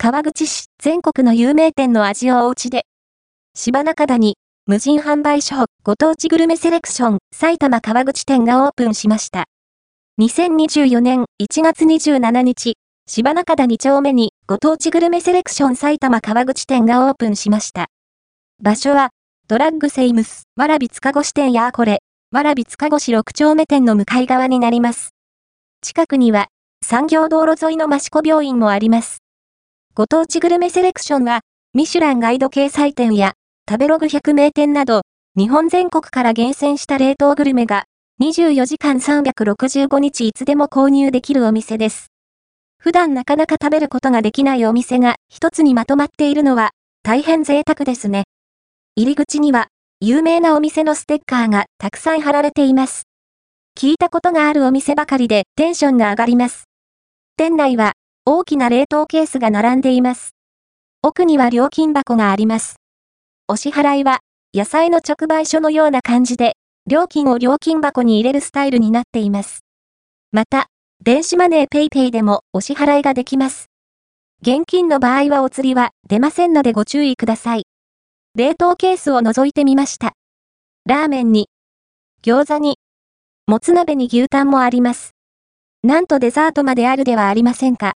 川口市全国の有名店の味をお家で。芝中谷、無人販売所、ご当地グルメセレクション、埼玉川口店がオープンしました。2024年1月27日、芝中谷2丁目にご当地グルメセレクション埼玉川口店がオープンしました。場所は、ドラッグセイムス、わらび塚越店やこれ、わらび塚越6丁目店の向かい側になります。近くには、産業道路沿いの益子病院もあります。ご当地グルメセレクションは、ミシュランガイド掲載店や、食べログ100名店など、日本全国から厳選した冷凍グルメが、24時間365日いつでも購入できるお店です。普段なかなか食べることができないお店が一つにまとまっているのは、大変贅沢ですね。入り口には、有名なお店のステッカーがたくさん貼られています。聞いたことがあるお店ばかりでテンションが上がります。店内は大きな冷凍ケースが並んでいます。奥には料金箱があります。お支払いは、野菜の直売所のような感じで、料金を料金箱に入れるスタイルになっています。また、電子マネー PayPay でもお支払いができます。現金の場合はお釣りは出ませんのでご注意ください。冷凍ケースを覗いてみました。ラーメンに、餃子に、もつ鍋に牛タンもあります。なんとデザートまであるではありませんか。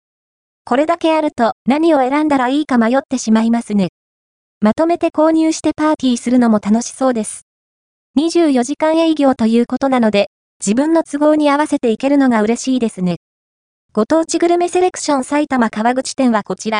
これだけあると何を選んだらいいか迷ってしまいますね。まとめて購入してパーティーするのも楽しそうです。24時間営業ということなので、自分の都合に合わせていけるのが嬉しいですね。ご当地グルメセレクション埼玉川口店はこちら。